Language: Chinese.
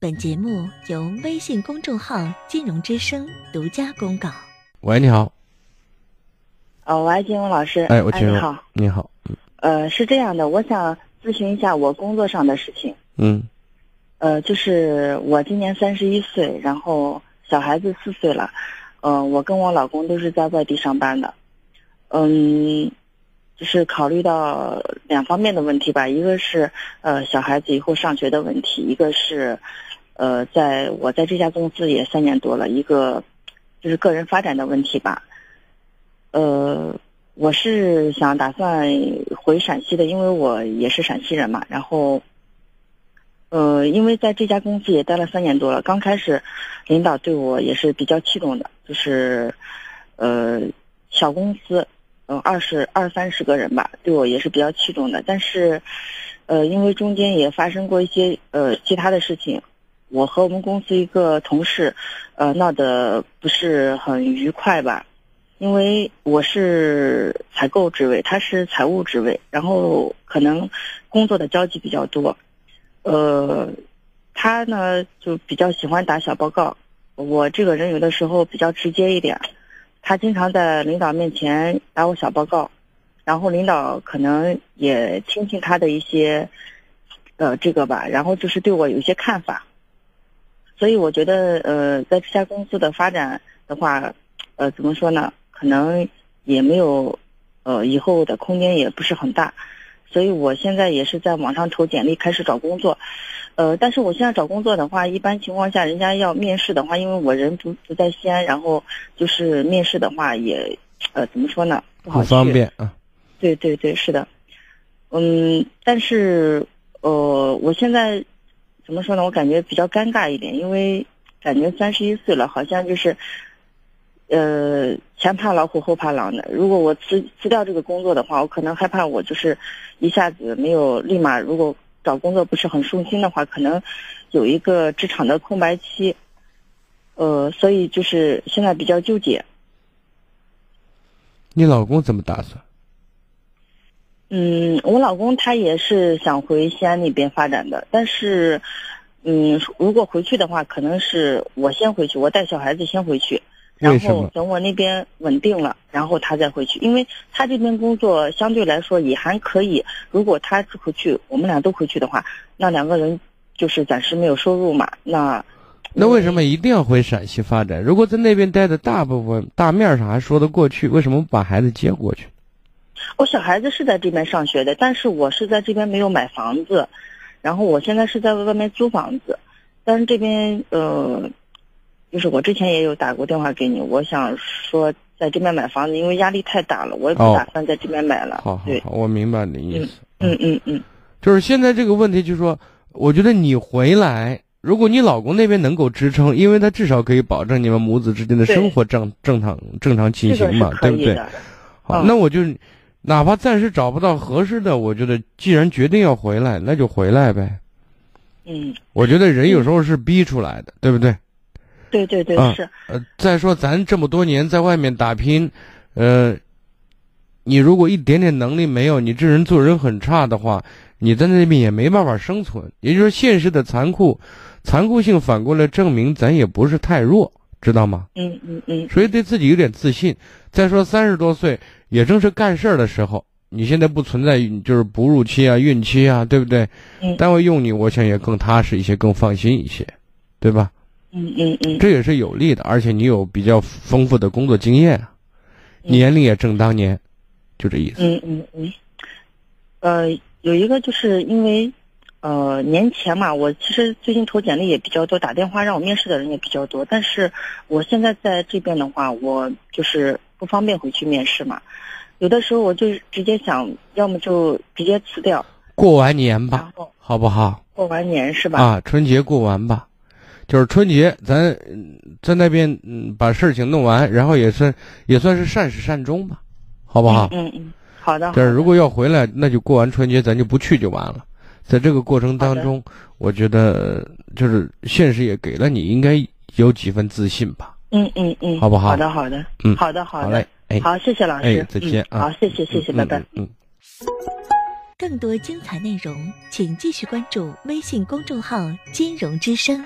本节目由微信公众号“金融之声”独家公告。喂，你好。哦，喂，金融老师。哎，我金融。你好。你好。呃，是这样的，我想咨询一下我工作上的事情。嗯。呃，就是我今年三十一岁，然后小孩子四岁了。嗯，我跟我老公都是在外地上班的。嗯，就是考虑到两方面的问题吧，一个是呃小孩子以后上学的问题，一个是。呃，在我在这家公司也三年多了，一个就是个人发展的问题吧。呃，我是想打算回陕西的，因为我也是陕西人嘛。然后，呃，因为在这家公司也待了三年多了，刚开始领导对我也是比较器重的，就是呃小公司，嗯二十二三十个人吧，对我也是比较器重的。但是，呃，因为中间也发生过一些呃其他的事情。我和我们公司一个同事，呃，闹得不是很愉快吧？因为我是采购职位，他是财务职位，然后可能工作的交集比较多。呃，他呢就比较喜欢打小报告，我这个人有的时候比较直接一点，他经常在领导面前打我小报告，然后领导可能也听听他的一些，呃，这个吧，然后就是对我有一些看法。所以我觉得，呃，在这家公司的发展的话，呃，怎么说呢？可能也没有，呃，以后的空间也不是很大。所以我现在也是在网上投简历，开始找工作。呃，但是我现在找工作的话，一般情况下，人家要面试的话，因为我人不不在西安，然后就是面试的话也，呃，怎么说呢？不好方便啊。对对对，是的。嗯，但是，呃，我现在。怎么说呢？我感觉比较尴尬一点，因为感觉三十一岁了，好像就是，呃，前怕老虎后怕狼的。如果我辞辞掉这个工作的话，我可能害怕我就是一下子没有立马，如果找工作不是很顺心的话，可能有一个职场的空白期。呃，所以就是现在比较纠结。你老公怎么打算？嗯，我老公他也是想回西安那边发展的，但是，嗯，如果回去的话，可能是我先回去，我带小孩子先回去，然后等我那边稳定了，然后他再回去，因为他这边工作相对来说也还可以。如果他回去，我们俩都回去的话，那两个人就是暂时没有收入嘛。那那为什么一定要回陕西发展？如果在那边待的大部分大面上还说得过去，为什么不把孩子接过去？我小孩子是在这边上学的，但是我是在这边没有买房子，然后我现在是在外面租房子，但是这边呃，就是我之前也有打过电话给你，我想说在这边买房子，因为压力太大了，我也不打算在这边买了。好，好，好，我明白你的意思。嗯嗯嗯，就是现在这个问题，就是说，我觉得你回来，如果你老公那边能够支撑，因为他至少可以保证你们母子之间的生活正正常正常进行嘛，对不对？好，那我就。哪怕暂时找不到合适的，我觉得既然决定要回来，那就回来呗。嗯，我觉得人有时候是逼出来的，对不对？对对对，是。呃，再说咱这么多年在外面打拼，呃，你如果一点点能力没有，你这人做人很差的话，你在那边也没办法生存。也就是说，现实的残酷，残酷性反过来证明咱也不是太弱，知道吗？嗯嗯嗯。所以对自己有点自信。再说三十多岁。也正是干事儿的时候，你现在不存在就是哺乳期啊、孕期啊，对不对？嗯。单位用你，我想也更踏实一些，更放心一些，对吧？嗯嗯嗯。这也是有利的，而且你有比较丰富的工作经验，年龄也正当年，就这意思。嗯嗯嗯。呃，有一个就是因为，呃，年前嘛，我其实最近投简历也比较多，打电话让我面试的人也比较多，但是我现在在这边的话，我就是。不方便回去面试嘛？有的时候我就直接想要么就直接辞掉，过完年吧，好不好？过完年是吧？啊，春节过完吧，就是春节咱在那边嗯把事情弄完，然后也算也算是善始善终吧，好不好？嗯嗯，好的。但是如果要回来，那就过完春节咱就不去就完了。在这个过程当中，我觉得就是现实也给了你应该有几分自信吧。嗯嗯嗯，好不好？好的好的，嗯，好的好的，好嘞，哎，好，谢谢老师，哎再见啊，好，谢谢谢谢，拜拜，嗯。更多精彩内容，请继续关注微信公众号“金融之声”。